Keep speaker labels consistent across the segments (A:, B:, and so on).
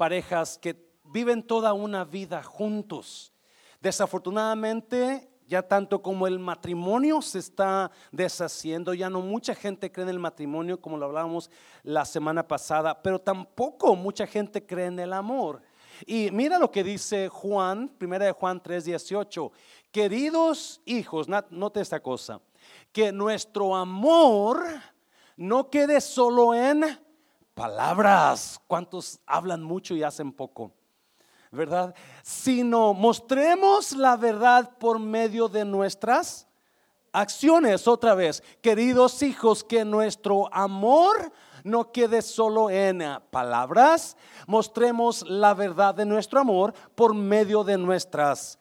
A: parejas que viven toda una vida juntos. Desafortunadamente, ya tanto como el matrimonio se está deshaciendo, ya no mucha gente cree en el matrimonio como lo hablábamos la semana pasada, pero tampoco mucha gente cree en el amor. Y mira lo que dice Juan, primera de Juan 3:18, queridos hijos, note esta cosa, que nuestro amor no quede solo en palabras. ¿Cuántos hablan mucho y hacen poco? ¿verdad? Sino mostremos la verdad por medio de nuestras acciones. Otra vez, queridos hijos, que nuestro amor no quede solo en palabras, mostremos la verdad de nuestro amor por medio de nuestras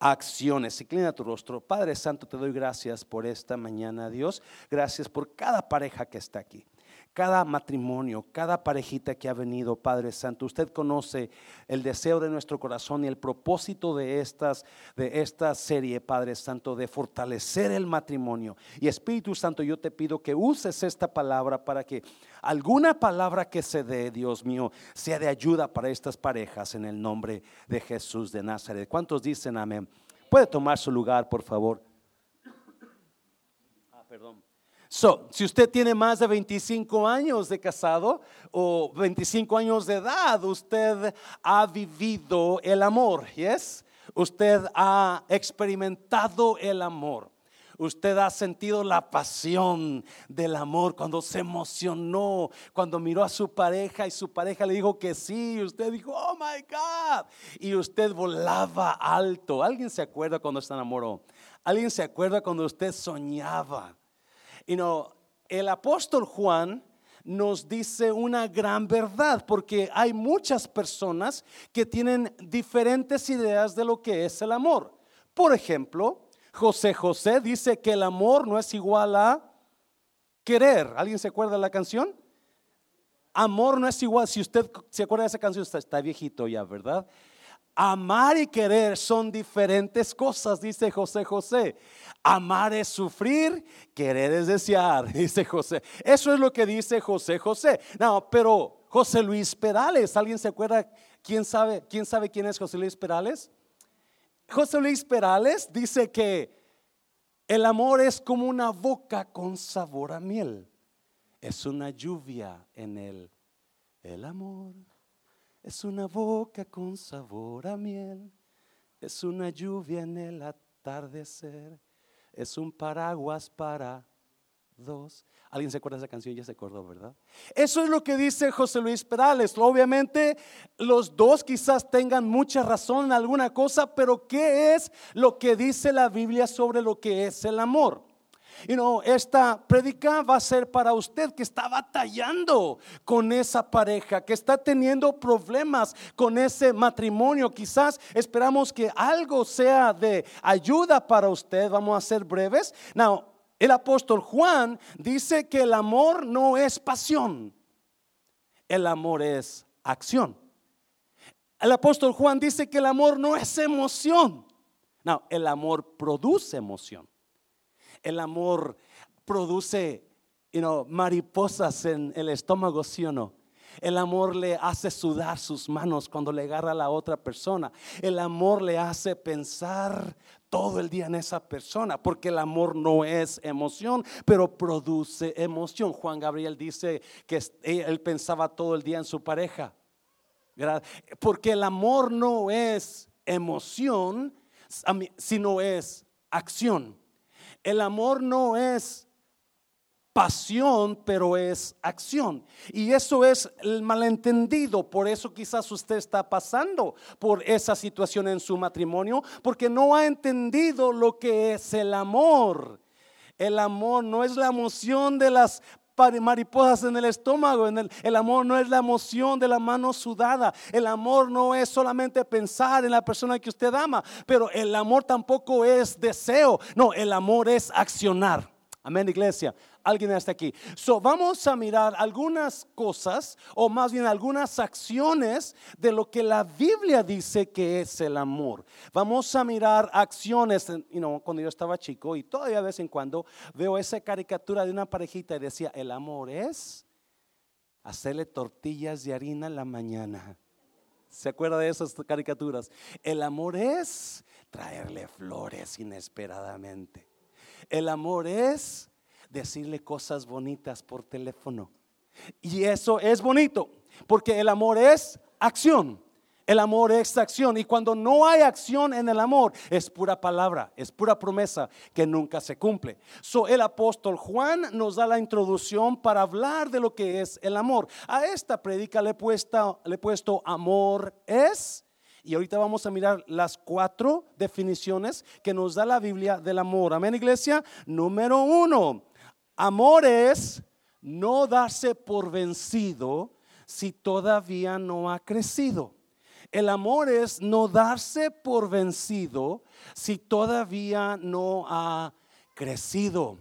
A: acciones. Inclina tu rostro. Padre Santo, te doy gracias por esta mañana, Dios. Gracias por cada pareja que está aquí cada matrimonio, cada parejita que ha venido, Padre Santo. Usted conoce el deseo de nuestro corazón y el propósito de, estas, de esta serie, Padre Santo, de fortalecer el matrimonio. Y Espíritu Santo, yo te pido que uses esta palabra para que alguna palabra que se dé, Dios mío, sea de ayuda para estas parejas en el nombre de Jesús de Nazaret. ¿Cuántos dicen amén? Puede tomar su lugar, por favor. Ah, perdón. So, si usted tiene más de 25 años de casado o 25 años de edad, usted ha vivido el amor, ¿yes? Usted ha experimentado el amor. Usted ha sentido la pasión del amor cuando se emocionó, cuando miró a su pareja y su pareja le dijo que sí. Y usted dijo, oh my God. Y usted volaba alto. ¿Alguien se acuerda cuando se enamoró? ¿Alguien se acuerda cuando usted soñaba? Y no, el apóstol Juan nos dice una gran verdad, porque hay muchas personas que tienen diferentes ideas de lo que es el amor. Por ejemplo, José José dice que el amor no es igual a querer. ¿Alguien se acuerda de la canción? Amor no es igual. Si usted se acuerda de esa canción, está viejito ya, ¿verdad? Amar y querer son diferentes cosas, dice José José. Amar es sufrir, querer es desear, dice José. Eso es lo que dice José José. No, pero José Luis Perales, ¿alguien se acuerda? ¿Quién sabe quién, sabe quién es José Luis Perales? José Luis Perales dice que el amor es como una boca con sabor a miel. Es una lluvia en él. El amor es una boca con sabor a miel. Es una lluvia en el atardecer. Es un paraguas para dos. ¿Alguien se acuerda de esa canción? Ya se acordó, ¿verdad? Eso es lo que dice José Luis Perales. Obviamente los dos quizás tengan mucha razón en alguna cosa, pero ¿qué es lo que dice la Biblia sobre lo que es el amor? Y no, esta predica va a ser para usted que está batallando con esa pareja, que está teniendo problemas con ese matrimonio. Quizás esperamos que algo sea de ayuda para usted. Vamos a ser breves. Now, el apóstol Juan dice que el amor no es pasión, el amor es acción. El apóstol Juan dice que el amor no es emoción. No, el amor produce emoción. El amor produce mariposas en el estómago, ¿sí o no? El amor le hace sudar sus manos cuando le agarra a la otra persona. El amor le hace pensar todo el día en esa persona, porque el amor no es emoción, pero produce emoción. Juan Gabriel dice que él pensaba todo el día en su pareja. Porque el amor no es emoción, sino es acción. El amor no es pasión, pero es acción. Y eso es el malentendido. Por eso quizás usted está pasando por esa situación en su matrimonio, porque no ha entendido lo que es el amor. El amor no es la emoción de las mariposas en el estómago. En el, el, amor no es la emoción de la mano sudada. El amor no es solamente pensar en la persona que usted ama. Pero el amor tampoco es deseo. No, el amor es accionar. Amén, iglesia. Alguien está aquí. So, vamos a mirar algunas cosas, o más bien algunas acciones de lo que la Biblia dice que es el amor. Vamos a mirar acciones. You cuando yo estaba chico, y todavía de vez en cuando veo esa caricatura de una parejita y decía: El amor es hacerle tortillas de harina en la mañana. ¿Se acuerda de esas caricaturas? El amor es traerle flores inesperadamente. El amor es decirle cosas bonitas por teléfono. Y eso es bonito, porque el amor es acción. El amor es acción. Y cuando no hay acción en el amor, es pura palabra, es pura promesa que nunca se cumple. So, el apóstol Juan nos da la introducción para hablar de lo que es el amor. A esta predica le he puesto, le he puesto amor es. Y ahorita vamos a mirar las cuatro definiciones que nos da la Biblia del amor. Amén, iglesia. Número uno, amor es no darse por vencido si todavía no ha crecido. El amor es no darse por vencido si todavía no ha crecido.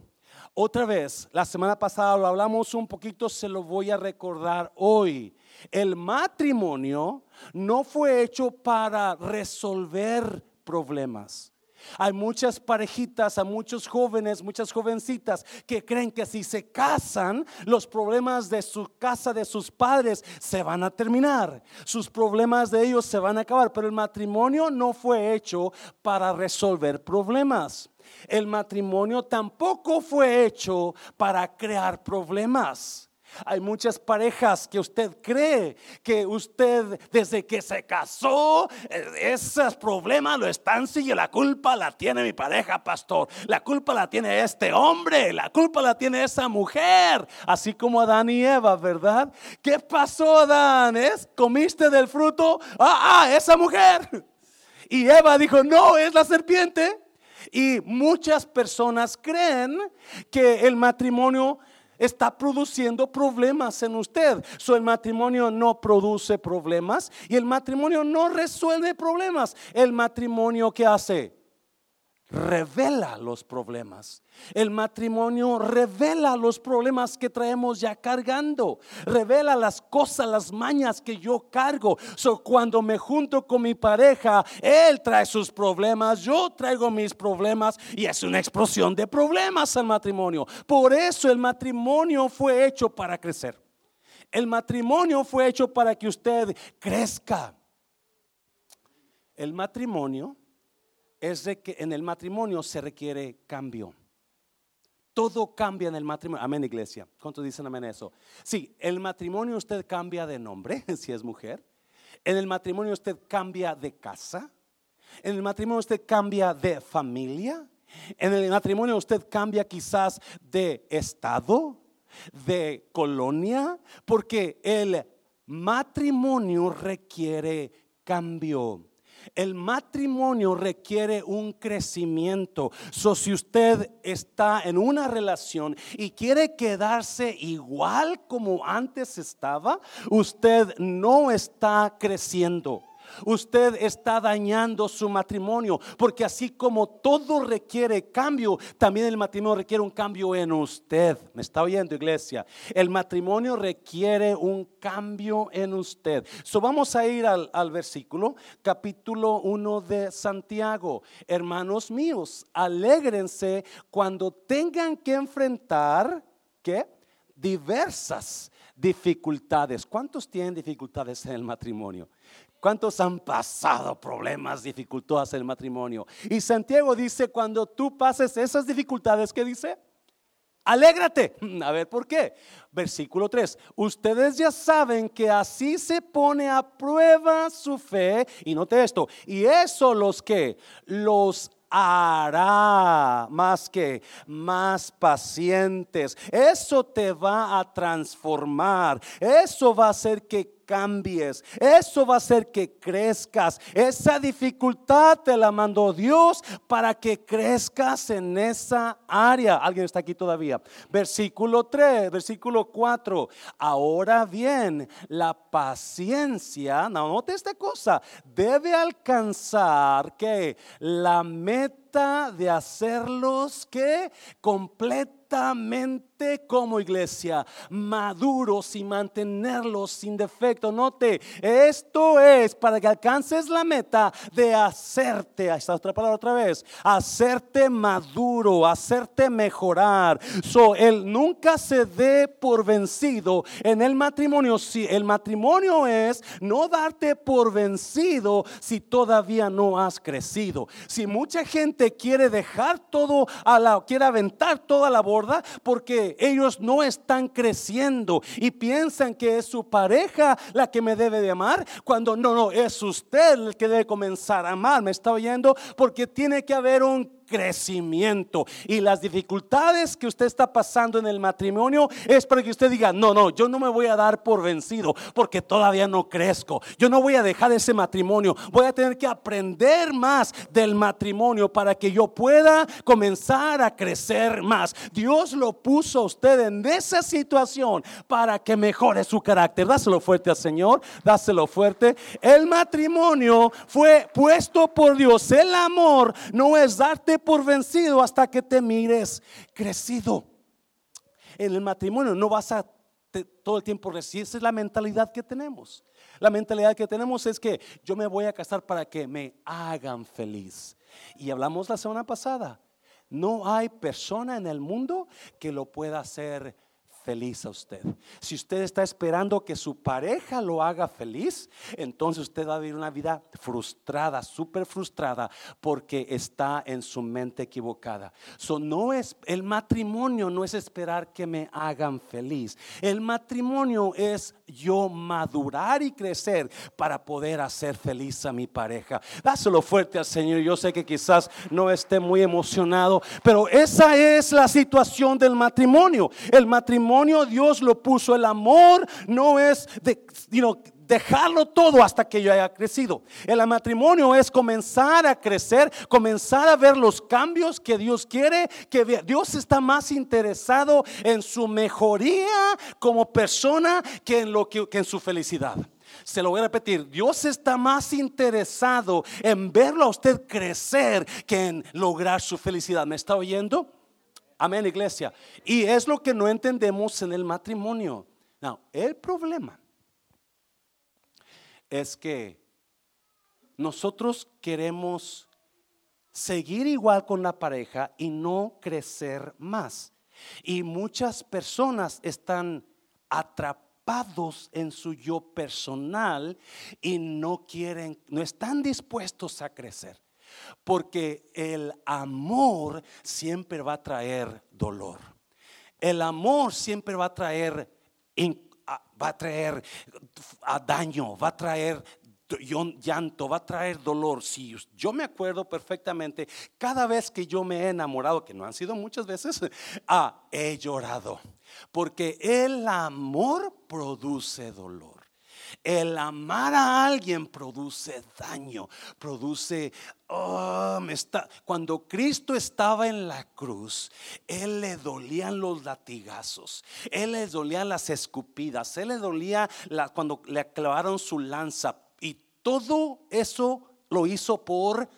A: Otra vez, la semana pasada lo hablamos un poquito, se lo voy a recordar hoy. El matrimonio no fue hecho para resolver problemas. Hay muchas parejitas, hay muchos jóvenes, muchas jovencitas que creen que si se casan, los problemas de su casa, de sus padres, se van a terminar. Sus problemas de ellos se van a acabar. Pero el matrimonio no fue hecho para resolver problemas. El matrimonio tampoco fue hecho para crear problemas. Hay muchas parejas que usted cree que usted desde que se casó, eh, esos problemas lo están siguiendo. La culpa la tiene mi pareja, pastor. La culpa la tiene este hombre. La culpa la tiene esa mujer. Así como Adán y Eva, ¿verdad? ¿Qué pasó, Adán? ¿Es? ¿Comiste del fruto? Ah, ah, esa mujer. Y Eva dijo, no, es la serpiente. Y muchas personas creen que el matrimonio está produciendo problemas en usted. So, el matrimonio no produce problemas y el matrimonio no resuelve problemas. El matrimonio que hace revela los problemas. El matrimonio revela los problemas que traemos ya cargando. Revela las cosas, las mañas que yo cargo. So, cuando me junto con mi pareja, él trae sus problemas, yo traigo mis problemas y es una explosión de problemas al matrimonio. Por eso el matrimonio fue hecho para crecer. El matrimonio fue hecho para que usted crezca. El matrimonio es de que en el matrimonio se requiere cambio. Todo cambia en el matrimonio. Amén, iglesia. ¿Cuántos dicen amén eso? Sí, el matrimonio usted cambia de nombre, si es mujer. En el matrimonio usted cambia de casa. En el matrimonio usted cambia de familia. En el matrimonio usted cambia quizás de estado, de colonia, porque el matrimonio requiere cambio. El matrimonio requiere un crecimiento. So, si usted está en una relación y quiere quedarse igual como antes estaba, usted no está creciendo usted está dañando su matrimonio, porque así como todo requiere cambio, también el matrimonio requiere un cambio en usted. ¿Me está oyendo, iglesia? El matrimonio requiere un cambio en usted. So vamos a ir al, versículo, capítulo 1 de Santiago. Hermanos míos, alégrense cuando tengan que enfrentar, ¿qué? Diversas dificultades. ¿Cuántos tienen dificultades en el matrimonio? ¿Cuántos han pasado problemas, dificultades en el matrimonio? Y Santiago dice, cuando tú pases esas dificultades, ¿qué dice? Alégrate. A ver, ¿por qué? Versículo 3. Ustedes ya saben que así se pone a prueba su fe. Y note esto. Y eso los que los hará más que más pacientes. Eso te va a transformar. Eso va a hacer que cambies. Eso va a hacer que crezcas. Esa dificultad te la mandó Dios para que crezcas en esa área. ¿Alguien está aquí todavía? Versículo 3, versículo 4. Ahora bien, la paciencia, no, note esta cosa, debe alcanzar que la meta de hacerlos que completamente como iglesia maduros y mantenerlos sin defecto. Note, esto es para que alcances la meta de hacerte, ahí está otra palabra otra vez, hacerte maduro, hacerte mejorar. So, él nunca se dé por vencido en el matrimonio. Si el matrimonio es no darte por vencido si todavía no has crecido. Si mucha gente quiere dejar todo a la, quiere aventar toda la borda porque ellos no están creciendo y piensan que es su pareja la que me debe de amar, cuando no, no, es usted el que debe comenzar a amar. ¿Me está oyendo? Porque tiene que haber un crecimiento. Y las dificultades que usted está pasando en el matrimonio es para que usted diga, no, no, yo no me voy a dar por vencido porque todavía no crezco. Yo no voy a dejar ese matrimonio. Voy a tener que aprender más del matrimonio para que yo pueda comenzar a crecer más. Dios lo puso a usted en esa situación para que mejore su carácter. Dáselo fuerte al Señor, dáselo fuerte. El matrimonio fue puesto por Dios. El amor no es darte por vencido hasta que te mires crecido. En el matrimonio no vas a todo el tiempo recibir. Esa es la mentalidad que tenemos. La mentalidad que tenemos es que yo me voy a casar para que me hagan feliz. Y hablamos la semana pasada. No hay persona en el mundo que lo pueda hacer feliz a usted. Si usted está esperando que su pareja lo haga feliz, entonces usted va a vivir una vida frustrada, súper frustrada, porque está en su mente equivocada. So, no es, el matrimonio no es esperar que me hagan feliz. El matrimonio es yo madurar y crecer para poder hacer feliz a mi pareja. Dáselo fuerte al Señor. Yo sé que quizás no esté muy emocionado, pero esa es la situación del matrimonio. El matrimonio Dios lo puso. El amor no es de, dejarlo todo hasta que yo haya crecido. El matrimonio es comenzar a crecer, comenzar a ver los cambios que Dios quiere, que Dios está más interesado en su mejoría como persona que en, lo que, en su felicidad. Se lo voy a repetir, Dios está más interesado en verlo a usted crecer que en lograr su felicidad. ¿Me está oyendo? Amén, iglesia. Y es lo que no entendemos en el matrimonio. No, el problema es que nosotros queremos seguir igual con la pareja y no crecer más. Y muchas personas están atrapados en su yo personal y no quieren, no están dispuestos a crecer. Porque el amor siempre va a traer dolor. El amor siempre va a traer, va a traer daño, va a traer llanto, va a traer dolor. Si yo me acuerdo perfectamente, cada vez que yo me he enamorado, que no han sido muchas veces, ah, he llorado. Porque el amor produce dolor. El amar a alguien produce daño, produce Oh, me está. Cuando Cristo estaba en la cruz, Él le dolían los latigazos, Él le dolían las escupidas, Él le dolía cuando le clavaron su lanza. Y todo eso lo hizo por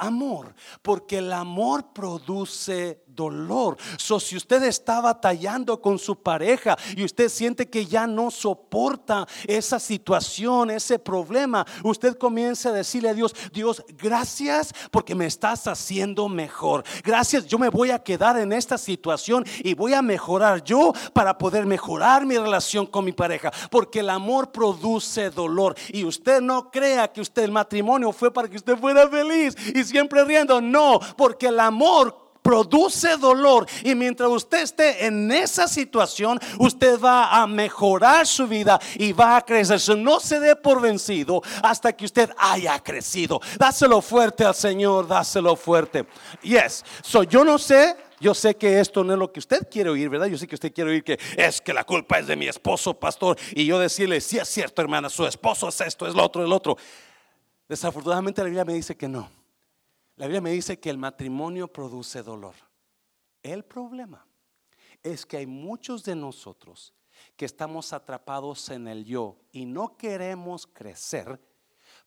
A: amor, porque el amor produce dolor. So, si usted está batallando con su pareja y usted siente que ya no soporta esa situación, ese problema, usted comienza a decirle a Dios, Dios, gracias porque me estás haciendo mejor. Gracias, yo me voy a quedar en esta situación y voy a mejorar yo para poder mejorar mi relación con mi pareja, porque el amor produce dolor y usted no crea que usted el matrimonio fue para que usted fuera feliz y siempre riendo, no, porque el amor produce dolor. Y mientras usted esté en esa situación, usted va a mejorar su vida y va a crecer. No se dé por vencido hasta que usted haya crecido. Dáselo fuerte al Señor, dáselo fuerte. Yes. So yo no sé. Yo sé que esto no es lo que usted quiere oír, ¿verdad? Yo sé que usted quiere oír que es que la culpa es de mi esposo, pastor. Y yo decirle, si es cierto, hermana, su esposo es esto, es lo otro, el otro. Desafortunadamente la Biblia me dice que no. La Biblia me dice que el matrimonio produce dolor. El problema es que hay muchos de nosotros que estamos atrapados en el yo y no queremos crecer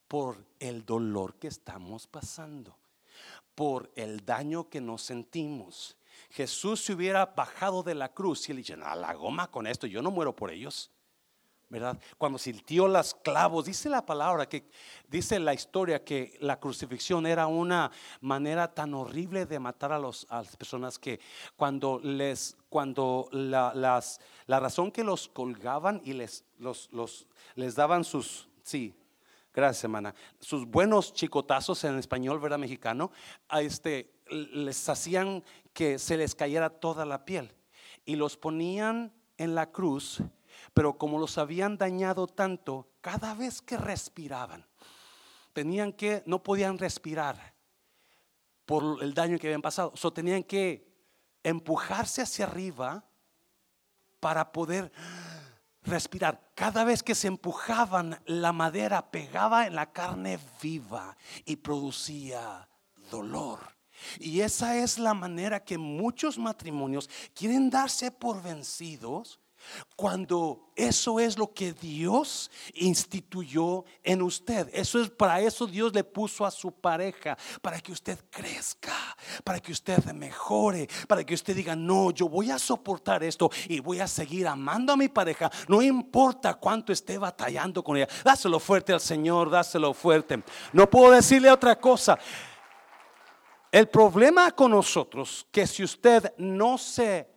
A: por el dolor que estamos pasando, por el daño que nos sentimos. Jesús se hubiera bajado de la cruz y él dice, a la goma con esto, yo no muero por ellos. ¿Verdad? Cuando sintió las clavos, dice la palabra que dice la historia que la crucifixión era una manera tan horrible de matar a, los, las personas que cuando les, cuando la, las, la razón que los colgaban y les, los, los, les daban sus, sí, gracias hermana, sus buenos chicotazos en español, ¿verdad? Mexicano, a este, les hacían que se les cayera toda la piel y los ponían en la cruz pero como los habían dañado tanto, cada vez que respiraban, tenían que, no podían respirar por el daño que habían pasado. So tenían que empujarse hacia arriba para poder respirar. Cada vez que se empujaban, la madera pegaba en la carne viva y producía dolor. Y esa es la manera que muchos matrimonios quieren darse por vencidos cuando eso es lo que Dios instituyó en usted. Eso es para eso Dios le puso a su pareja, para que usted crezca, para que usted mejore, para que usted diga, "No, yo voy a soportar esto y voy a seguir amando a mi pareja, no importa cuánto esté batallando con ella." Dáselo fuerte al Señor, dáselo fuerte. No puedo decirle otra cosa. El problema con nosotros que si usted no se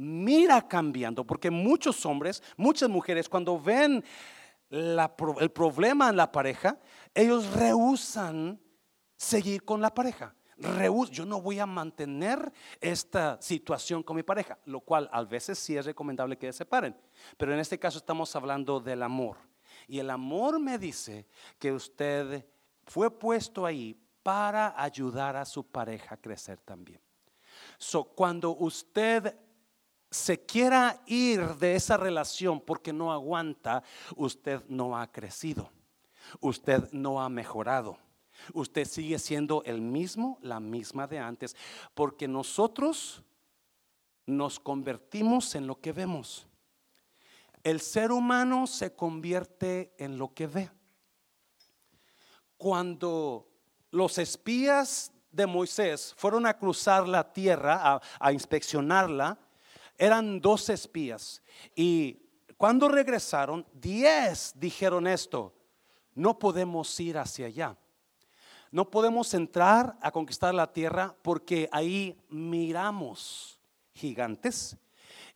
A: mira cambiando, porque muchos hombres, muchas mujeres, cuando ven el problema en la pareja, ellos rehusan seguir con la pareja. yo no voy a mantener esta situación con mi pareja, lo cual a veces sí es recomendable que se separen. Pero en este caso estamos hablando del amor. Y el amor me dice que usted fue puesto ahí para ayudar a su pareja a crecer también. So, cuando usted se quiera ir de esa relación porque no aguanta, usted no ha crecido, usted no ha mejorado. Usted sigue siendo el mismo, la misma de antes, porque nosotros nos convertimos en lo que vemos. El ser humano se convierte en lo que ve. Cuando los espías de Moisés fueron a cruzar la tierra, a, inspeccionarla, eran dos espías y cuando regresaron, diez dijeron esto, no podemos ir hacia allá. No podemos entrar a conquistar la tierra porque ahí miramos gigantes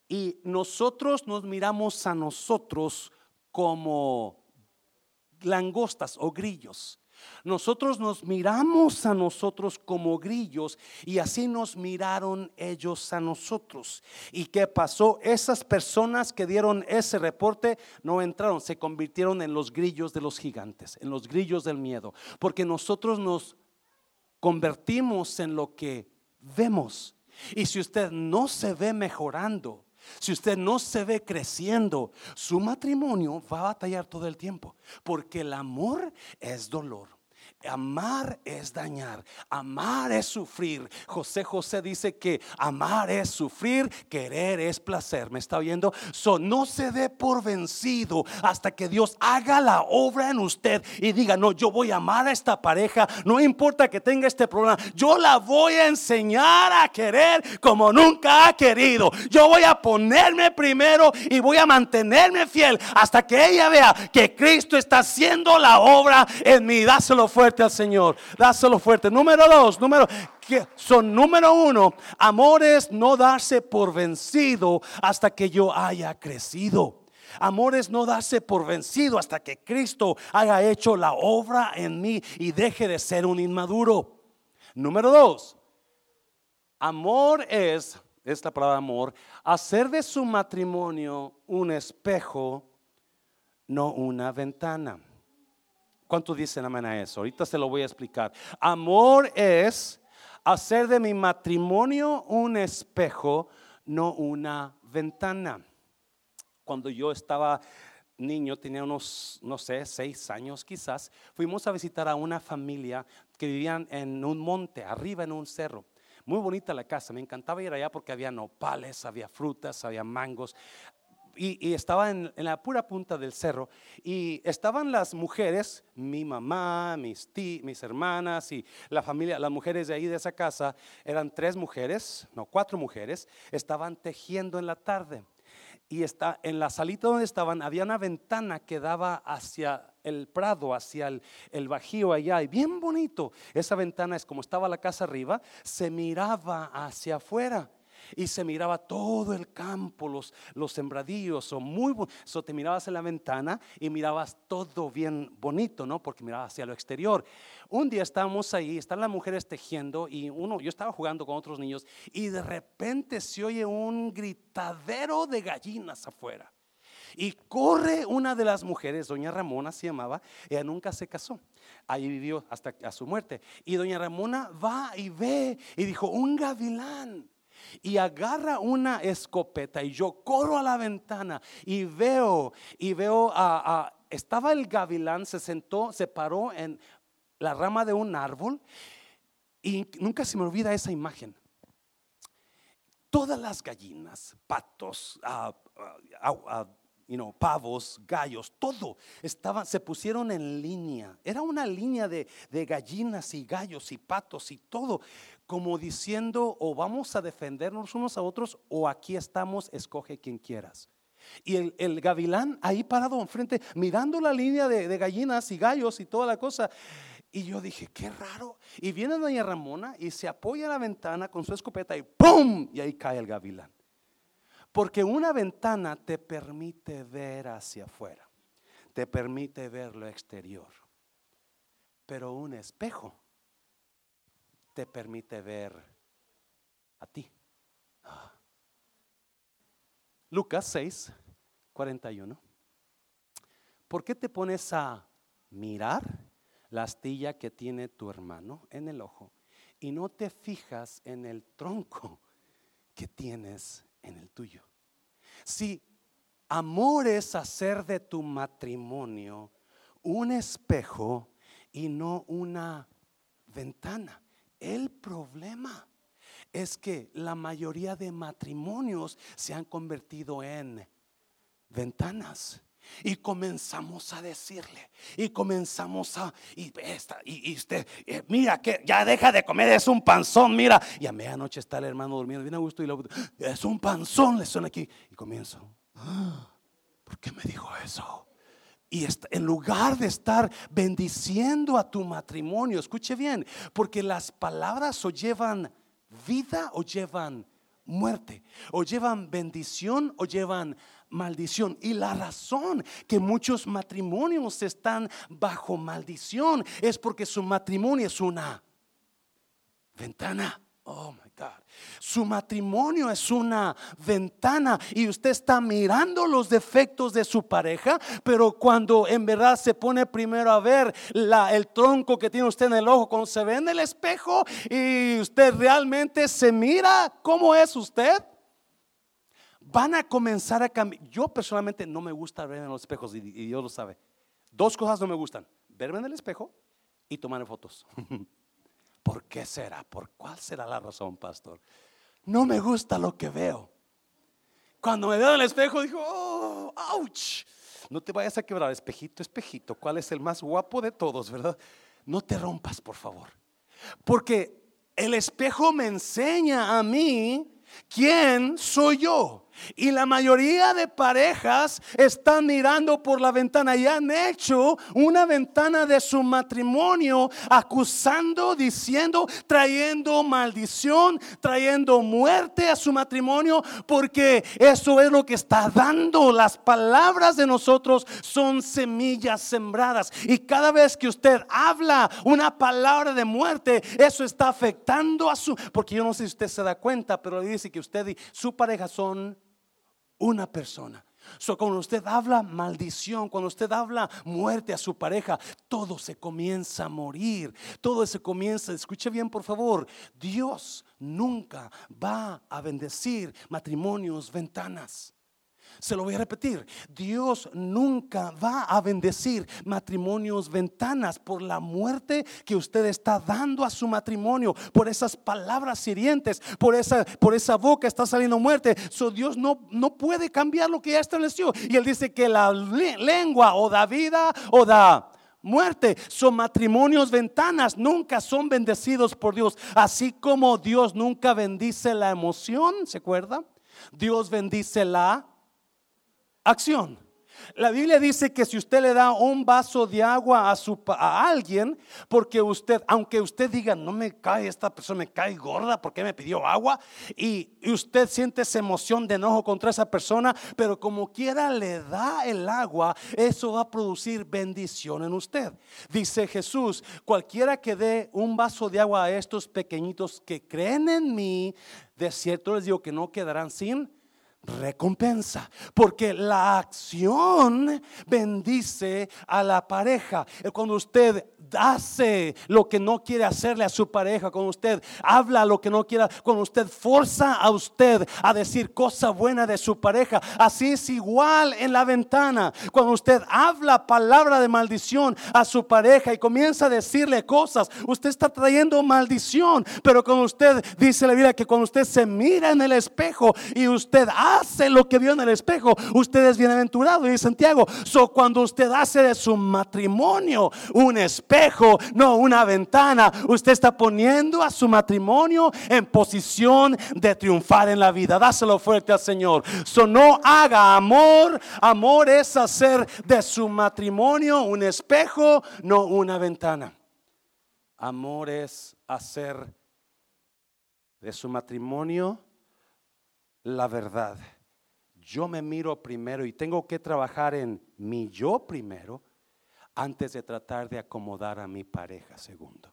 A: y nosotros nos miramos a nosotros como langostas o grillos. Nosotros nos miramos a nosotros como grillos y así nos miraron ellos a nosotros. ¿Y qué pasó? Esas personas que dieron ese reporte no entraron, se convirtieron en los grillos de los gigantes, en los grillos del miedo, porque nosotros nos convertimos en lo que vemos. Y si usted no se ve mejorando, si usted no se ve creciendo, su matrimonio va a batallar todo el tiempo, porque el amor es dolor. Amar es dañar, amar es sufrir. José José dice que amar es sufrir, querer es placer. ¿Me está oyendo? So, no se dé por vencido hasta que Dios haga la obra en usted y diga, no, yo voy a amar a esta pareja, no importa que tenga este problema, yo la voy a enseñar a querer como nunca ha querido. Yo voy a ponerme primero y voy a mantenerme fiel hasta que ella vea que Cristo está haciendo la obra en mí. Dáselo fuerte al Señor. Dáselo fuerte. Número dos, número que son número uno, amor es no darse por vencido hasta que yo haya crecido. Amor es no darse por vencido hasta que Cristo haya hecho la obra en mí y deje de ser un inmaduro. Número dos, amor es, esta palabra amor, hacer de su matrimonio un espejo, no una ventana. ¿Cuántos dicen amén a eso? Ahorita se lo voy a explicar. Amor es hacer de mi matrimonio un espejo, no una ventana. Cuando yo estaba niño, tenía unos, no sé, seis años quizás, fuimos a visitar a una familia que vivían en un monte, arriba en un cerro. Muy bonita la casa, me encantaba ir allá porque había nopales, había frutas, había mangos y, estaba en, la pura punta del cerro y estaban las mujeres, mi mamá, mis, mis hermanas y la familia, las mujeres de ahí de esa casa, eran tres mujeres, no, cuatro mujeres, estaban tejiendo en la tarde. Y está, en la salita donde estaban había una ventana que daba hacia el prado, hacia el, el bajío allá, y bien bonito. Esa ventana es como estaba la casa arriba, se miraba hacia afuera y se miraba todo el campo, los, los sembradíos, o muy so te mirabas en la ventana y mirabas todo bien bonito, ¿no? Porque mirabas hacia lo exterior. Un día estábamos ahí, están las mujeres tejiendo y uno, yo estaba jugando con otros niños y de repente se oye un gritadero de gallinas afuera. Y corre una de las mujeres, doña Ramona se llamaba, ella nunca se casó, ahí vivió hasta a su muerte. Y doña Ramona va y ve y dijo, un gavilán y agarra una escopeta y yo corro a la ventana y veo, y veo, a, estaba el gavilán, se sentó, se paró en la rama de un árbol y nunca se me olvida esa imagen. Todas las gallinas, patos, uh, pavos, gallos, todo se pusieron en línea. Era una línea de, gallinas y gallos y patos y todo, como diciendo o vamos a defendernos unos a otros o aquí estamos, escoge quien quieras. Y el, gavilán ahí parado enfrente, mirando la línea de, de, gallinas y gallos y toda la cosa. Y yo dije, qué raro. Y viene doña Ramona y se apoya a la ventana con su escopeta y ¡pum! Y ahí cae el gavilán. Porque una ventana te permite ver hacia afuera, te permite ver lo exterior. Pero un espejo te permite ver a ti. Lucas 6, 41. ¿Por qué te pones a mirar la astilla que tiene tu hermano en el ojo y no te fijas en el tronco que tienes en el tuyo. Si amor es hacer de tu matrimonio un espejo y no una ventana, el problema es que la mayoría de matrimonios se han convertido en ventanas. Y comenzamos a decirle, y comenzamos a, y, esta, y, usted, eh, mira que ya deja de comer, es un panzón, mira. Y a medianoche está el hermano durmiendo, viene a gusto y lo, es un panzón, le suena aquí. Y comienzo, ¿por qué me dijo eso? Y en lugar de estar bendiciendo a tu matrimonio, escuche bien, porque las palabras o llevan vida o llevan muerte, o llevan bendición o llevan maldición. Y la razón que muchos matrimonios están bajo maldición es porque su matrimonio es una ventana. Oh my God. Su matrimonio es una ventana y usted está mirando los defectos de su pareja, pero cuando en verdad se pone primero a ver el tronco que tiene usted en el ojo, cuando se ve en el espejo y usted realmente se mira cómo es usted, van a comenzar a cambiar. Yo personalmente no me gusta ver en los espejos y, Dios lo sabe. Dos cosas no me gustan. Verme en el espejo y tomar fotos. ¿Por qué será? ¿Por cuál será la razón, pastor? No me gusta lo que veo. Cuando me veo en el espejo, digo, oh, ouch. No te vayas a quebrar, espejito, espejito. ¿Cuál es el más guapo de todos, verdad? No te rompas, por favor. Porque el espejo me enseña a mí quién soy yo. Y la mayoría de parejas están mirando por la ventana y han hecho una ventana de su matrimonio acusando, diciendo, trayendo maldición, trayendo muerte a su matrimonio, porque eso es lo que está dando. Las palabras de nosotros son semillas sembradas. Y cada vez que usted habla una palabra de muerte, eso está afectando a su, porque yo no sé si usted se da cuenta, pero dice que usted y su pareja son una persona. So, cuando usted habla maldición, cuando usted habla muerte a su pareja, todo se comienza a morir, todo se comienza, escuche bien por favor, Dios nunca va a bendecir matrimonios, ventanas. Se lo voy a repetir. Dios nunca va a bendecir matrimonios ventanas por la muerte que usted está dando a su matrimonio, por esas palabras hirientes, por esa, por esa boca está saliendo muerte. So Dios no, no puede cambiar lo que ya estableció. Y Él dice que la lengua o da vida o da muerte. Son matrimonios ventanas, nunca son bendecidos por Dios. Así como Dios nunca bendice la emoción, ¿se acuerda? Dios bendice la acción. La Biblia dice que si usted le da un vaso de agua a, su, a alguien, porque usted, aunque usted diga, no me cae, esta persona me cae gorda porque me pidió agua, y, usted siente esa emoción de enojo contra esa persona, pero como quiera le da el agua, eso va a producir bendición en usted. Dice Jesús, cualquiera que dé un vaso de agua a estos pequeñitos que creen en mí, de cierto les digo que no quedarán sin recompensa, porque la acción bendice a la pareja. Cuando usted hace lo que no quiere hacerle a su pareja, cuando usted habla lo que no quiera, cuando usted forza a usted a decir cosa buena de su pareja, así es igual en la ventana. Cuando usted habla palabra de maldición a su pareja y comienza a decirle cosas, usted está trayendo maldición, pero cuando usted dice la vida que cuando usted se mira en el espejo y usted hace lo que vio en el espejo, usted es bienaventurado. Y Santiago, so cuando usted hace de su matrimonio un espejo, no una ventana, usted está poniendo a su matrimonio en posición de triunfar en la vida. Dáselo fuerte al Señor. So no haga amor. Amor es hacer de su matrimonio un espejo, no una ventana. Amor es hacer de su matrimonio la verdad yo me miro primero y tengo que trabajar en mi yo primero antes de tratar de acomodar a mi pareja segundo.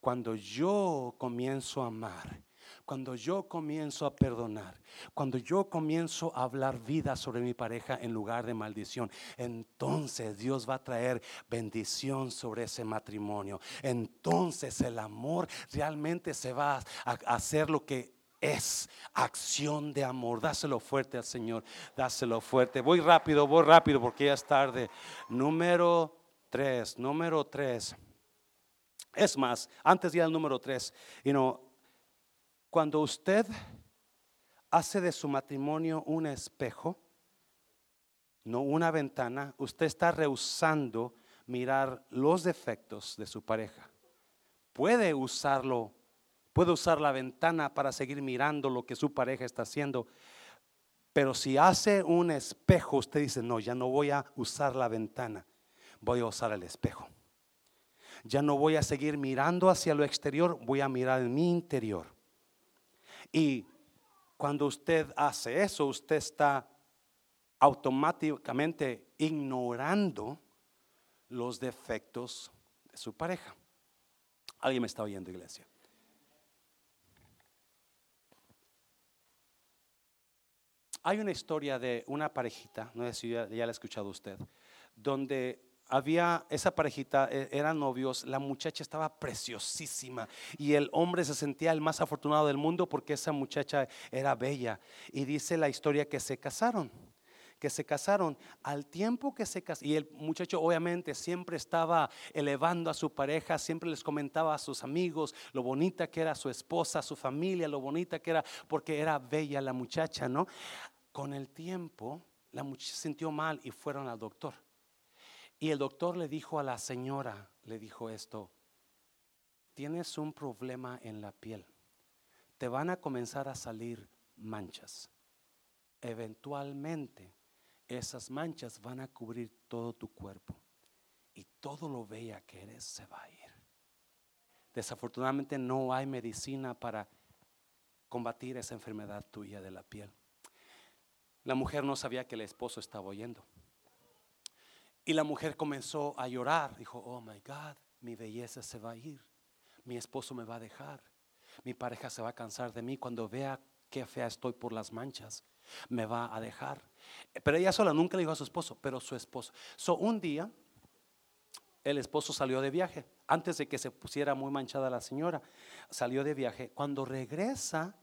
A: Cuando yo comienzo a amar, cuando yo comienzo a perdonar, cuando yo comienzo a hablar vida sobre mi pareja en lugar de maldición, entonces Dios va a traer bendición sobre ese matrimonio. Entonces el amor realmente se va a hacer lo que es acción de amor. Dáselo fuerte al Señor, dáselo fuerte. Voy rápido, voy rápido porque ya es tarde. Número tres, número tres. Es más, antes ya el número tres, you know, cuando usted hace de su matrimonio un espejo, no una ventana, usted está rehusando mirar los defectos de su pareja. Puede usarlo Puede usar la ventana para seguir mirando lo que su pareja está haciendo. Pero si hace un espejo, usted dice, no, ya no voy a usar la ventana, voy a usar el espejo. Ya no voy a seguir mirando hacia lo exterior, voy a mirar en mi interior. Y cuando usted hace eso, usted está automáticamente ignorando los defectos de su pareja. ¿Alguien me está oyendo, iglesia? Hay una historia de una parejita, no sé si ya, la ha escuchado usted, donde había esa parejita, e, eran novios, la muchacha estaba preciosísima y el hombre se sentía el más afortunado del mundo porque esa muchacha era bella. Y dice la historia que se casaron que se casaron, al tiempo que se casaron, y el muchacho obviamente siempre estaba elevando a su pareja, siempre les comentaba a sus amigos lo bonita que era su esposa, su familia, lo bonita que era, porque era bella la muchacha, ¿no? Con el tiempo, la muchacha sintió mal y fueron al doctor. Y el doctor le dijo a la señora, le dijo esto, tienes un problema en la piel, te van a comenzar a salir manchas. Eventualmente esas manchas van a cubrir todo tu cuerpo y todo lo bella que eres se va a ir. Desafortunadamente no hay medicina para combatir esa enfermedad tuya de la piel. La mujer no sabía que el esposo estaba oyendo. Y la mujer comenzó a llorar. Dijo, oh my God, mi belleza se va a ir. Mi esposo me va a dejar. Mi pareja se va a cansar de mí cuando vea qué fea estoy por las manchas. Me va a dejar. Pero ella sola nunca le dijo a su esposo, pero su esposo. So, un día el esposo salió de viaje, antes de que se pusiera muy manchada la señora, salió de viaje. Cuando regresa,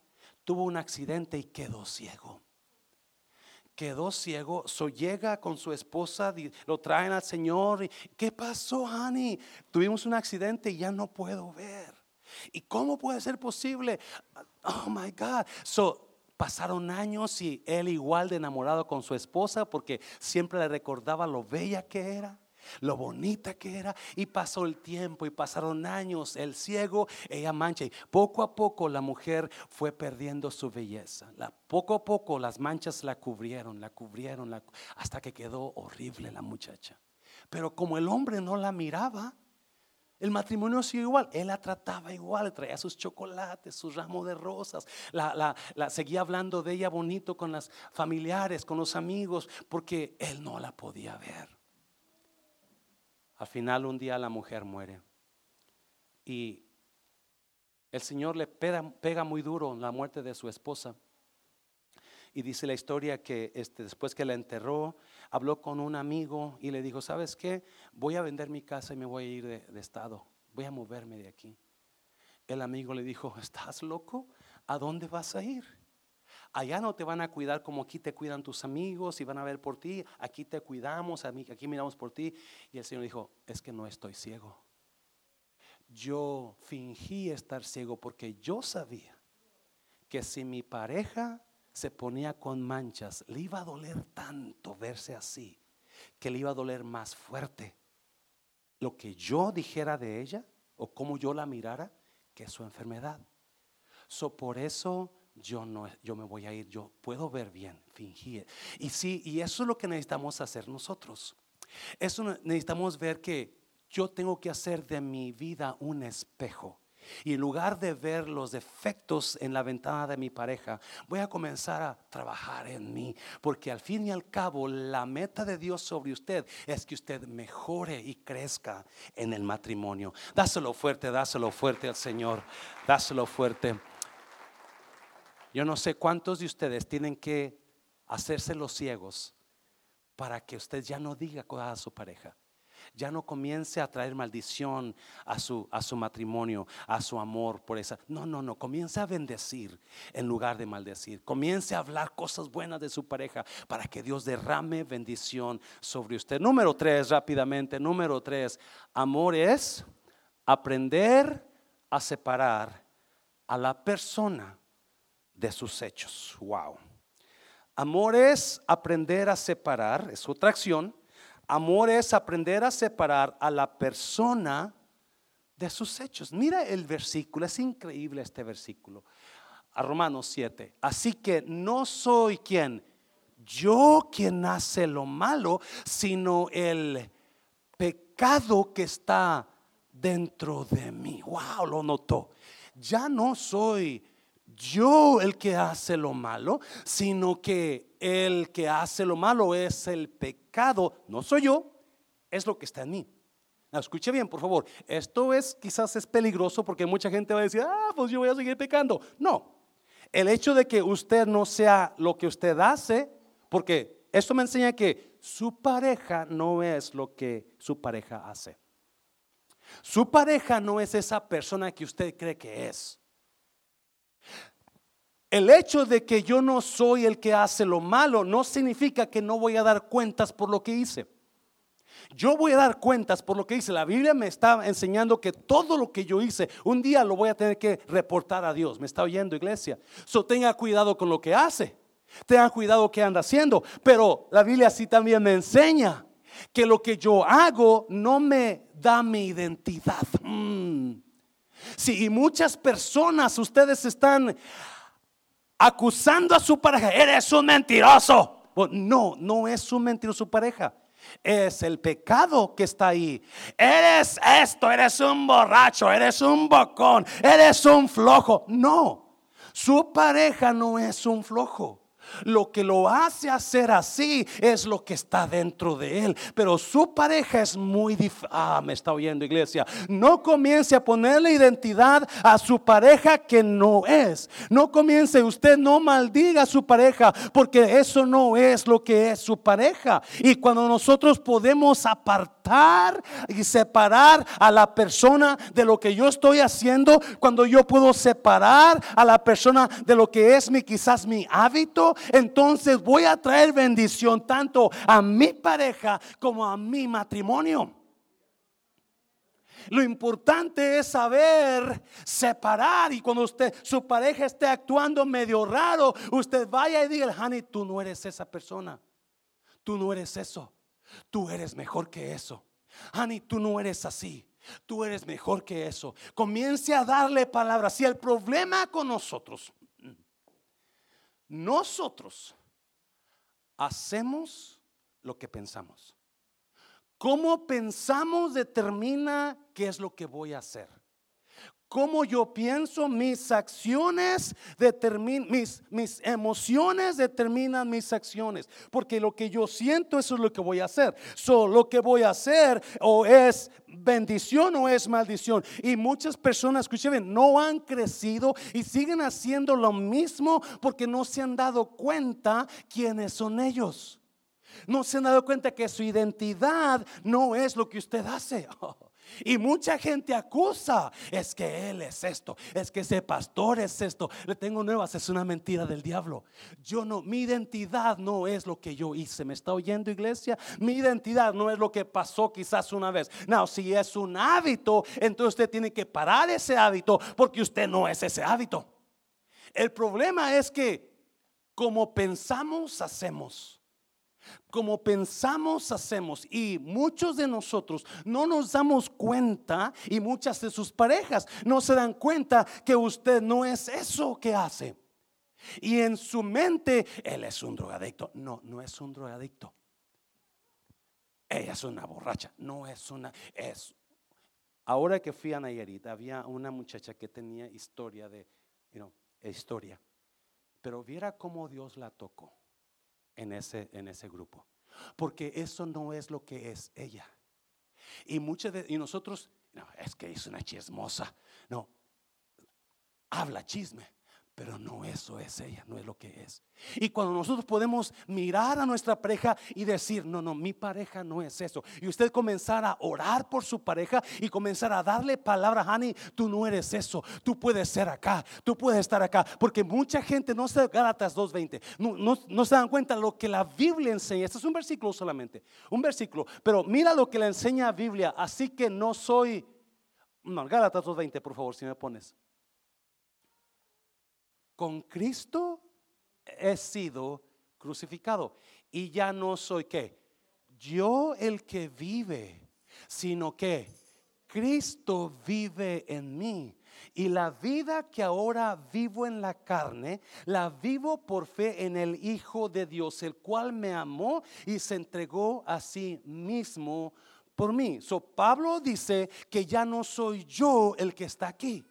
A: tuvo un accidente y quedó ciego. Quedó ciego, so llega con su esposa, lo traen al Señor. ¿Qué pasó, honey? Tuvimos un accidente y ya no puedo ver. ¿Y cómo puede ser posible? Oh my God. So pasaron años y él igual de enamorado con su esposa porque siempre le recordaba lo bella que era lo bonita que era. Y pasó el tiempo y pasaron años, el ciego, ella mancha. Y poco a poco la mujer fue perdiendo su belleza. La, poco a poco las manchas la cubrieron, la cubrieron, hasta que quedó horrible la muchacha. Pero como el hombre no la miraba, el matrimonio siguió igual, él la trataba igual, traía sus chocolates, su ramo de rosas, la, la, seguía hablando de ella bonito con las familiares, con los amigos, porque él no la podía ver. Al final un día la mujer muere y el Señor le pega, muy duro la muerte de su esposa. Y dice la historia que este, después que la enterró, habló con un amigo y le dijo, ¿sabes qué? Voy a vender mi casa y me voy a ir de, de estado. Voy a moverme de aquí. El amigo le dijo, ¿estás loco? ¿A dónde vas a ir? Allá no te van a cuidar como aquí te cuidan tus amigos y van a ver por ti. Aquí te cuidamos, aquí miramos por ti. Y el Señor dijo, es que no estoy ciego. Yo fingí estar ciego porque yo sabía que si mi pareja se ponía con manchas, le iba a doler tanto verse así, que le iba a doler más fuerte lo que yo dijera de ella o cómo yo la mirara que su enfermedad. So, por eso yo no, yo me voy a ir, yo puedo ver bien, fingir. Y sí, y eso es lo que necesitamos hacer nosotros. Eso necesitamos ver que yo tengo que hacer de mi vida un espejo. Y en lugar de ver los defectos en la ventana de mi pareja, voy a comenzar a trabajar en mí. Porque al fin y al cabo, la meta de Dios sobre usted es que usted mejore y crezca en el matrimonio. Dáselo fuerte, dáselo fuerte al Señor. Dáselo fuerte. Yo no sé cuántos de ustedes tienen que hacerse los ciegos para que usted ya no diga cosas a su pareja. Ya no comience a traer maldición a su, a su matrimonio, a su amor por esa. No, no, no. Comience a bendecir en lugar de maldecir. Comience a hablar cosas buenas de su pareja para que Dios derrame bendición sobre usted. Número tres, rápidamente. Número tres. Amor es aprender a separar a la persona de sus hechos. Wow. Amor es aprender a separar, es otra acción. Amor es aprender a separar a la persona de sus hechos. Mira el versículo, es increíble este versículo. A Romanos 7. Así que no soy quien, yo quien hace lo malo, sino el pecado que está dentro de mí. Wow, lo notó. Ya no soy yo el que hace lo malo, sino que el que hace lo malo es el pecado. No soy yo, es lo que está en mí. escuche bien, por favor. Esto es quizás es peligroso porque mucha gente va a decir, ah, pues yo voy a seguir pecando. No. El hecho de que usted no sea lo que usted hace, porque esto me enseña que su pareja no es lo que su pareja hace. Su pareja no es esa persona que usted cree que es. El hecho de que yo no soy el que hace lo malo no significa que no voy a dar cuentas por lo que hice. Yo voy a dar cuentas por lo que hice. La Biblia me está enseñando que todo lo que yo hice, un día lo voy a tener que reportar a Dios. ¿Me está oyendo, iglesia? So tenga cuidado con lo que hace. Tenga cuidado que anda haciendo. Pero la Biblia sí también me enseña que lo que yo hago no me da mi identidad. Mm. Sí, y muchas personas, ustedes están acusando a su pareja, eres un mentiroso. no, no es un mentiroso su pareja. Es el pecado que está ahí. Eres esto, eres un borracho, eres un bocón, eres un flojo. No, su pareja no es un flojo. Lo que lo hace hacer así es lo que está dentro de él. Pero su pareja es muy difícil. Ah, me está oyendo iglesia. No comience a ponerle identidad a su pareja que no es. No comience, usted no maldiga a su pareja porque eso no es lo que es su pareja. Y cuando nosotros podemos apartar y separar a la persona de lo que yo estoy haciendo, cuando yo puedo separar a la persona de lo que es mi quizás mi hábito, entonces voy a traer bendición tanto a mi pareja como a mi matrimonio. Lo importante es saber separar y cuando usted, su pareja esté actuando medio raro, usted vaya y diga, honey, tú no eres esa persona. Tú no eres eso. Tú eres mejor que eso. Honey, tú no eres así. Tú eres mejor que eso. Comience a darle palabras. Si el problema con nosotros, nosotros hacemos lo que pensamos. Cómo pensamos determina qué es lo que voy a hacer. Cómo yo pienso, mis acciones determinan, mis, mis emociones determinan mis acciones. Porque lo que yo siento, eso es lo que voy a hacer. So, lo que voy a hacer o es bendición o es maldición. Y muchas personas, escuchen, no han crecido y siguen haciendo lo mismo porque no se han dado cuenta quiénes son ellos. No se han dado cuenta que su identidad no es lo que usted hace. Y mucha gente acusa, es que él es esto, es que ese pastor es esto. Le tengo nuevas, es una mentira del diablo. Yo no, mi identidad no es lo que yo hice. ¿Me está oyendo iglesia? Mi identidad no es lo que pasó quizás una vez. No, si es un hábito, entonces usted tiene que parar ese hábito porque usted no es ese hábito. El problema es que como pensamos, hacemos como pensamos, hacemos. Y muchos de nosotros no nos damos cuenta, y muchas de sus parejas no se dan cuenta que usted no es eso que hace. Y en su mente, él es un drogadicto. No, no es un drogadicto. Ella es una borracha. No es una, es. Ahora que fui a Nayarit, había una muchacha que tenía historia de, historia. Pero viera cómo Dios la tocó en ese, en ese grupo. Porque eso no es lo que es ella. Y muchas de y nosotros, no, es que es una chismosa. No, habla chisme pero no eso es ella, no es lo que es. Y cuando nosotros podemos mirar a nuestra pareja y decir, no, no, mi pareja no es eso. Y usted comenzar a orar por su pareja y comenzar a darle palabra, Honey, tú no eres eso, tú puedes ser acá, tú puedes estar acá. Porque mucha gente no se Gálatas 2.20, no, no, no se dan cuenta lo que la Biblia enseña. Este es un versículo solamente, un versículo. Pero mira lo que le enseña la Biblia, así que no soy... No, Gálatas 2.20, por favor, si me pones con Cristo he sido crucificado. Y ya no soy qué, yo el que vive, sino que Cristo vive en mí. Y la vida que ahora vivo en la carne, la vivo por fe en el Hijo de Dios, el cual me amó y se entregó a sí mismo por mí. So Pablo dice que ya no soy yo el que está aquí.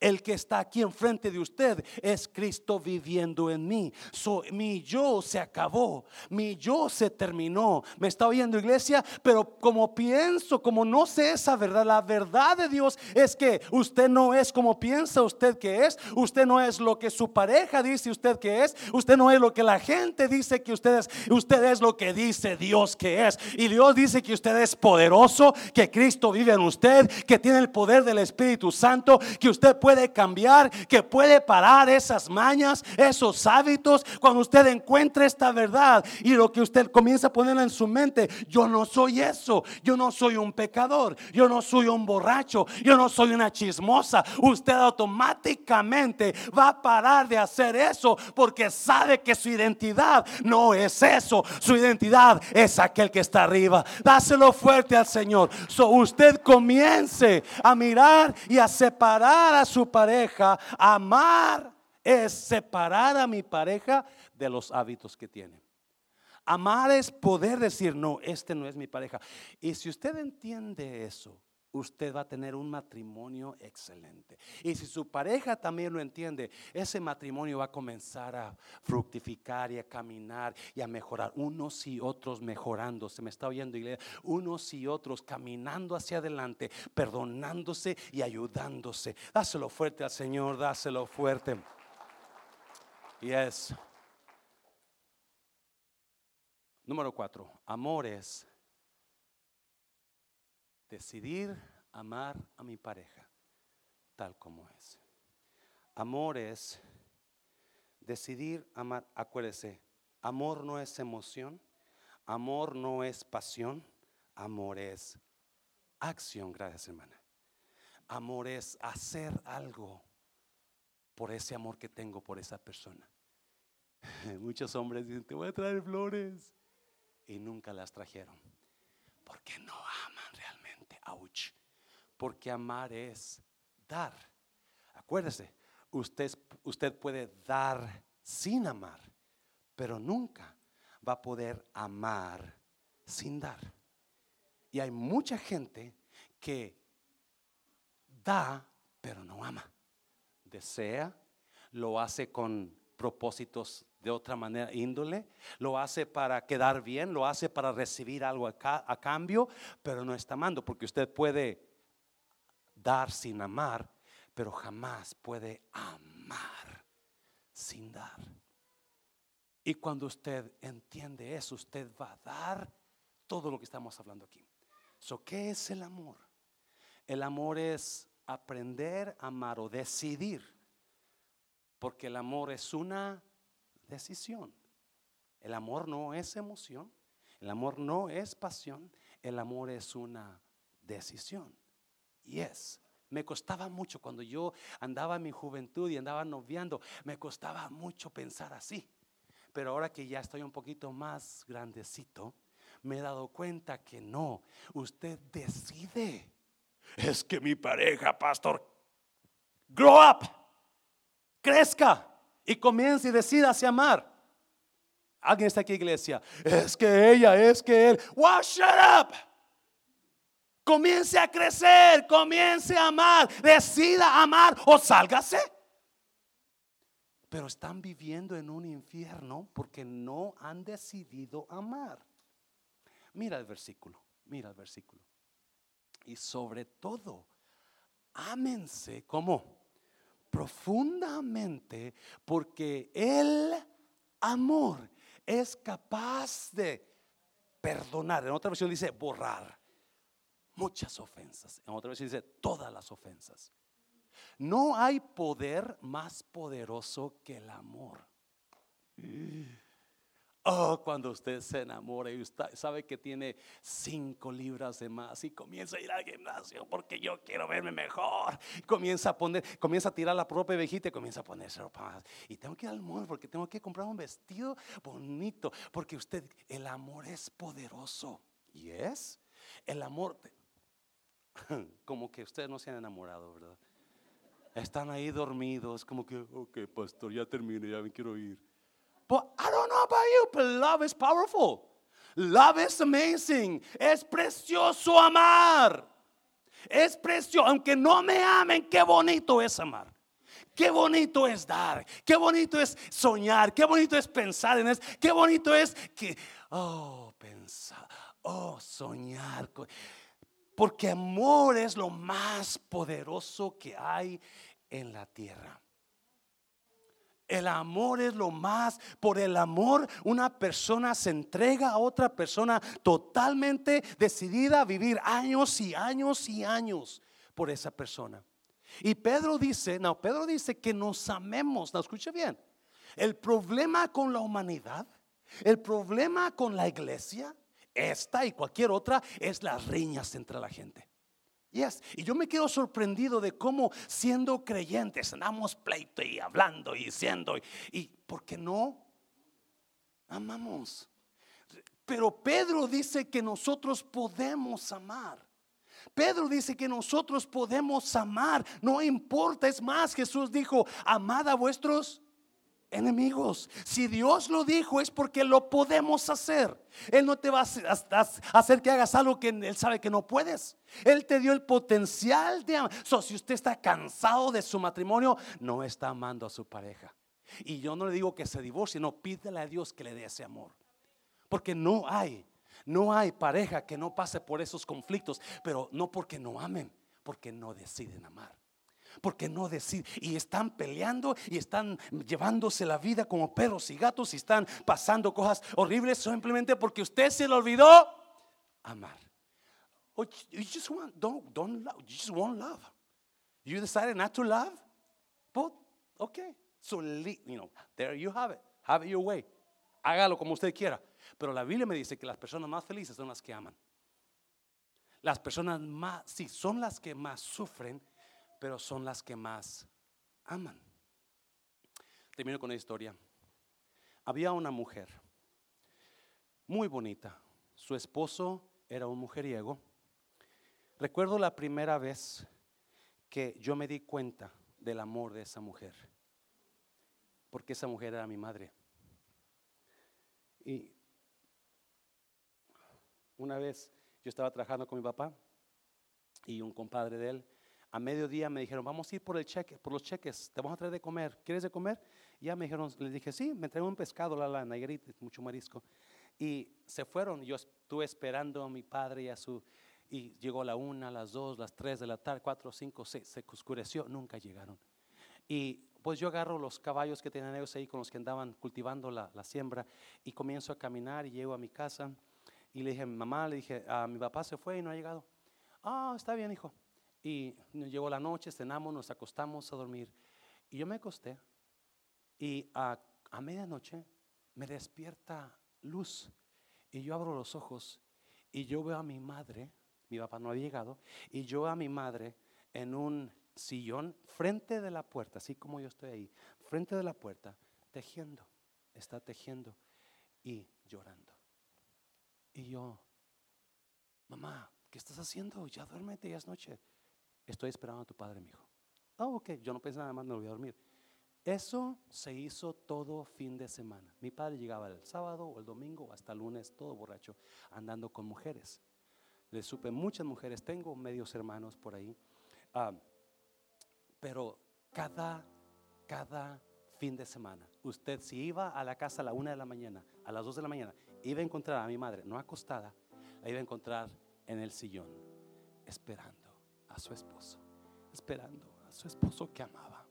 A: El que está aquí enfrente de usted es Cristo viviendo en mí. mi yo se acabó, mi yo se terminó. ¿Me está oyendo iglesia? Pero como pienso, como no sé esa verdad, la verdad de Dios es que usted no es como piensa usted que es, usted no es lo que su pareja dice usted que es, usted no es lo que la gente dice que usted es, usted es lo que dice Dios que es. Y Dios dice que usted es poderoso, que Cristo vive en usted, que tiene el poder del Espíritu Santo, que usted puede cambiar, que puede parar esas mañas, esos hábitos, cuando usted encuentre esta verdad y lo que usted comienza a poner en su mente, yo no soy eso, yo no soy un pecador, yo no soy un borracho, yo no soy una chismosa, usted automáticamente va a parar de hacer eso porque sabe que su identidad no es eso, su identidad es aquel que está arriba. Dáselo fuerte al Señor. So usted comience a mirar y a separar a su pareja, amar es separar a mi pareja de los hábitos que tiene. Amar es poder decir, no, este no es mi pareja. Y si usted entiende eso, usted va a tener un matrimonio excelente. Y si su pareja también lo entiende, ese matrimonio va a comenzar a fructificar y a caminar y a mejorar. Unos y otros mejorando. Se me está oyendo, iglesia. Unos y otros caminando hacia adelante, perdonándose y ayudándose. Dáselo fuerte al Señor, dáselo fuerte. Yes. Número cuatro, amores decidir amar a mi pareja tal como es. Amor es decidir amar, acuérdese, amor no es emoción, amor no es pasión, amor es acción, gracias hermana. Amor es hacer algo por ese amor que tengo por esa persona. Muchos hombres dicen, te voy a traer flores. Y nunca las trajeron. Porque no aman. Ouch. Porque amar es dar. Acuérdese, usted, usted puede dar sin amar, pero nunca va a poder amar sin dar. Y hay mucha gente que da, pero no ama. Desea, lo hace con propósitos de otra manera, índole, lo hace para quedar bien, lo hace para recibir algo a, cambio, pero no está amando, porque usted puede dar sin amar, pero jamás puede amar sin dar. Y cuando usted entiende eso, usted va a dar todo lo que estamos hablando aquí. So, ¿Qué es el amor? El amor es aprender a amar o decidir, porque el amor es una decisión. El amor no es emoción, el amor no es pasión, el amor es una decisión. Y es. Me costaba mucho cuando yo andaba en mi juventud y andaba noviando, me costaba mucho pensar así. Pero ahora que ya estoy un poquito más grandecito, me he dado cuenta que no, usted decide. Es que mi pareja, pastor, grow up, crezca y comience y decida a amar. Alguien está aquí, iglesia. Es que ella, es que él. Wow, shut up. Comience a crecer, comience a amar, decida amar o sálgase. Pero están viviendo en un infierno porque no han decidido amar. Mira el versículo, mira el versículo. Y sobre todo, ámense como profundamente porque el amor es capaz de perdonar. En otra versión dice borrar muchas ofensas. En otra versión dice todas las ofensas. No hay poder más poderoso que el amor. Oh, cuando usted se enamora y usted sabe que tiene cinco libras de más y comienza a ir al gimnasio porque yo quiero verme mejor. Comienza a poner, comienza a tirar la propia vejita y comienza a ponerse ropa Y tengo que ir al mall porque tengo que comprar un vestido bonito. Porque usted, el amor es poderoso. Y es el amor. Como que ustedes no se han enamorado, ¿verdad? Están ahí dormidos, como que, ok, pastor, ya terminé, ya me quiero ir. But I don't know about you, but love is powerful. Love is amazing. Es precioso amar. Es precioso, aunque no me amen, qué bonito es amar. Qué bonito es dar, qué bonito es soñar, qué bonito es pensar en eso, qué bonito es que, oh, pensar, oh, soñar. Porque amor es lo más poderoso que hay en la tierra. El amor es lo más. Por el amor una persona se entrega a otra persona totalmente decidida a vivir años y años y años por esa persona. Y Pedro dice, no, Pedro dice que nos amemos. No, escuche bien. El problema con la humanidad, el problema con la iglesia, esta y cualquier otra, es las riñas entre la gente. Y yo me quedo sorprendido de cómo siendo creyentes andamos pleito y hablando y diciendo, y, y porque no amamos. Pero Pedro dice que nosotros podemos amar. Pedro dice que nosotros podemos amar, no importa, es más, Jesús dijo, amad a vuestros enemigos. Si Dios lo dijo es porque lo podemos hacer. Él no te va a hacer que hagas algo que Él sabe que no puedes. Él te dio el potencial de amar. si usted está cansado de su matrimonio, no está amando a su pareja. Y yo no le digo que se divorcie, no, pídele a Dios que le dé ese amor. Porque no hay, no hay pareja que no pase por esos conflictos, pero no porque no amen, porque no deciden amar porque no deciden. Y están peleando y están llevándose la vida como perros y gatos y están pasando cosas horribles simplemente porque usted se le olvidó amar. Oh, you just want, don't, don't love, you just want love. You decided not to love, but okay. So, you know, there you have it. Have it your way. Hágalo como usted quiera. Pero la Biblia me dice que las personas más felices son las que aman. Las personas más, sí, son las que más sufren, pero son las que más aman. Termino con una historia. Había una mujer muy bonita. Su esposo era un mujeriego. Recuerdo la primera vez que yo me di cuenta del amor de esa mujer, porque esa mujer era mi madre. Y una vez yo estaba trabajando con mi papá y un compadre de él. A mediodía me dijeron, vamos a ir por el cheque, por los cheques, te vamos a traer de comer. ¿Quieres de comer? Y ya me dijeron, les dije, sí, me traigo un pescado, la, la negrita, mucho marisco. Y se fueron, yo estuve esperando a mi padre y a su, y llegó la una, las dos, las tres de la tarde, cuatro, cinco, seis, se oscureció, nunca llegaron. Y pues yo agarro los caballos que tenían ellos ahí con los que andaban cultivando la, la siembra y comienzo a caminar y llego a mi casa y le dije mamá, le dije, a mi papá se fue y no ha llegado. Ah, está bien, hijo. Y llegó la noche, cenamos, nos acostamos a dormir. Y yo me acosté y a, a medianoche me despierta luz. Y yo abro los ojos y yo veo a mi madre, mi papá no había llegado, y yo veo a mi madre en un sillón frente de la puerta, así como yo estoy ahí, frente de la puerta, tejiendo, está tejiendo y llorando. Y yo, mamá, ¿qué estás haciendo? Ya duérmete, ya es noche. Estoy esperando a tu padre, mi hijo. Ah, ok, yo no pensé nada más, no voy a dormir. Eso se hizo todo fin de semana. Mi padre llegaba el sábado o el domingo o hasta el lunes, todo borracho, andando con mujeres. Le supe muchas mujeres, tengo medios hermanos por ahí. Ah, pero cada, cada fin de semana, usted si iba a la casa a la una de la mañana, a las dos de la mañana, iba a encontrar a mi madre, no acostada, la iba a encontrar en el sillón, esperando a su esposo, esperando a su esposo que amaba.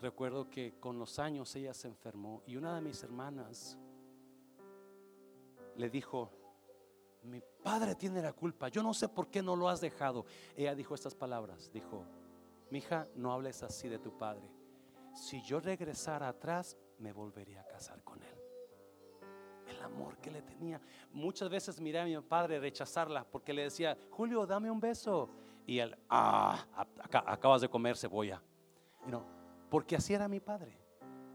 A: Recuerdo que con los años ella se enfermó y una de mis hermanas le dijo, mi padre tiene la culpa, yo no sé por qué no lo has dejado. Ella dijo estas palabras, dijo, mi hija, no hables así de tu padre. Si yo regresara atrás, me volvería a casar con él. El amor que le tenía. Muchas veces miré a mi padre rechazarla porque le decía, Julio, dame un beso. Y él, ah, acabas de comer cebolla. You porque así era mi padre.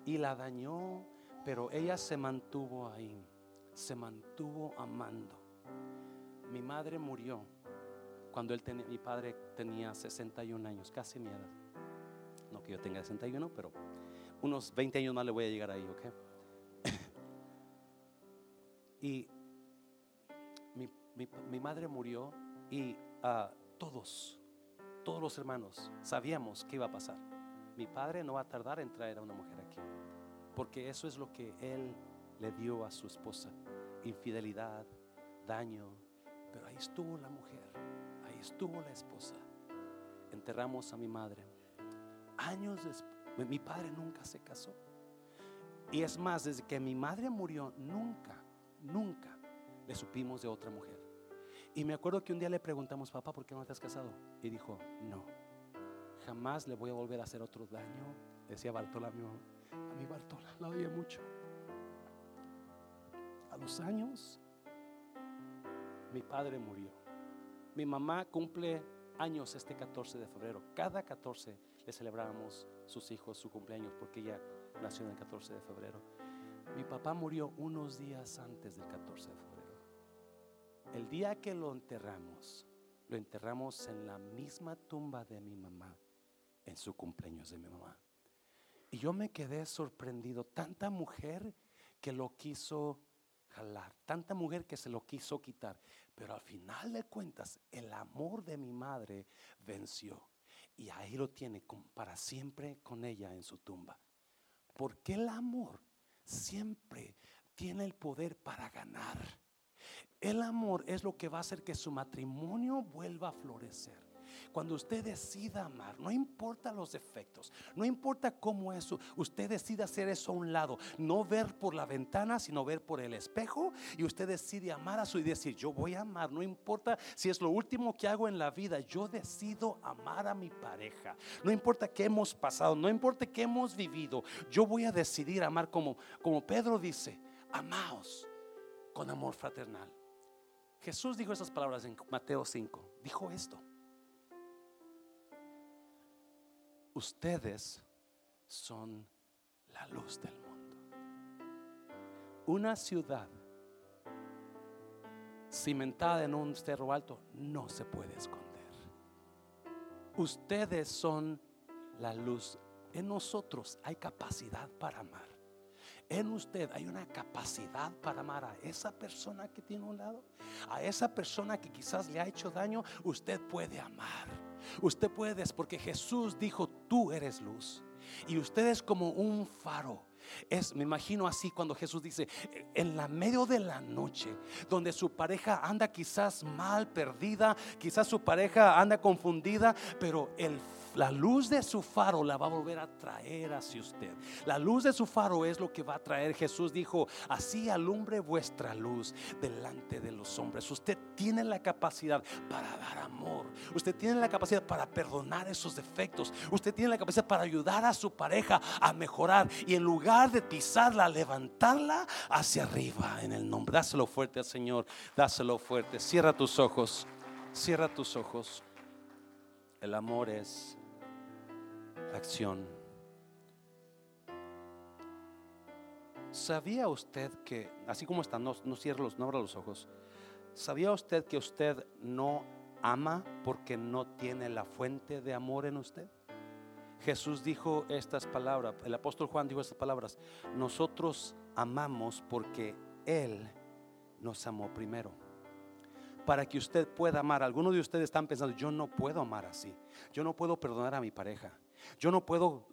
A: Y la dañó, pero ella se mantuvo ahí, se mantuvo amando. Mi madre murió cuando él mi padre tenía 61 años, casi mi edad. No que yo tenga 61, pero unos 20 años más le voy a llegar ahí, ¿ok? Y mi, madre murió y ah, todos, todos los hermanos sabíamos qué iba a pasar mi padre no va a tardar en traer a una mujer aquí. Porque eso es lo que él le dio a su esposa. Infidelidad, daño. Pero ahí estuvo la mujer, ahí estuvo la esposa. Enterramos a mi madre. Años después, mi padre nunca se casó. Y es más, desde que mi madre murió, nunca, nunca le supimos de otra mujer. Y me acuerdo que un día le preguntamos, papá, ¿por qué no te has casado? Y dijo, no jamás le voy a volver a hacer otro daño. Decía Bartolomé, a mi Bartola la oía mucho. A los años, mi padre murió. Mi mamá cumple años este 14 de febrero. Cada 14 le celebramos sus hijos su cumpleaños porque ella nació en el 14 de febrero. Mi papá murió unos días antes del 14 de febrero. El día que lo enterramos, lo enterramos en la misma tumba de mi mamá en su cumpleaños de mi mamá. Y yo me quedé sorprendido. Tanta mujer que lo quiso jalar, tanta mujer que se lo quiso quitar. Pero al final de cuentas, el amor de mi madre venció. Y ahí lo tiene para siempre con ella en su tumba. Porque el amor siempre tiene el poder para ganar. El amor es lo que va a hacer que su matrimonio vuelva a florecer. Cuando usted decida amar, no importa los efectos, no importa cómo eso, usted decide hacer eso a un lado, no ver por la ventana, sino ver por el espejo y usted decide amar a su y decir, yo voy a amar, no importa si es lo último que hago en la vida, yo decido amar a mi pareja. No importa qué hemos pasado, no importa qué hemos vivido, yo voy a decidir amar como como Pedro dice, amaos con amor fraternal. Jesús dijo esas palabras en Mateo 5. Dijo esto. Ustedes son la luz del mundo. Una ciudad cimentada en un cerro alto no se puede esconder. Ustedes son la luz. En nosotros hay capacidad para amar. En usted hay una capacidad para amar a esa persona que tiene un lado, a esa persona que quizás le ha hecho daño. Usted puede amar. Usted puede, porque Jesús dijo, tú eres luz. Y usted es como un faro es, me imagino así cuando Jesús dice, en la medio de la noche, donde su pareja anda quizás mal, perdida, quizás su pareja anda confundida, pero el la luz de su faro la va a volver a traer hacia usted. La luz de su faro es lo que va a traer. Jesús dijo, así alumbre vuestra luz delante de los hombres. Usted tiene la capacidad para dar amor. Usted tiene la capacidad para perdonar esos defectos. Usted tiene la capacidad para ayudar a su pareja a mejorar. Y en lugar de pisarla, levantarla hacia arriba en el nombre. Dáselo fuerte al Señor. Dáselo fuerte. Cierra tus ojos. Cierra tus ojos. El amor es acción. ¿Sabía usted que, así como está, no, no cierre los, no abra los ojos, ¿sabía usted que usted no ama porque no tiene la fuente de amor en usted? Jesús dijo estas palabras, el apóstol Juan dijo estas palabras, nosotros amamos porque Él nos amó primero. Para que usted pueda amar, algunos de ustedes están pensando, yo no puedo amar así, yo no puedo perdonar a mi pareja, yo no puedo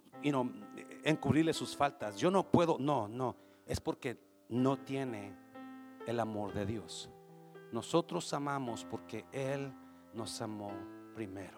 A: encubrirle sus faltas, yo no puedo, no, no, es porque no tiene el amor de Dios. Nosotros amamos porque Él nos amó primero.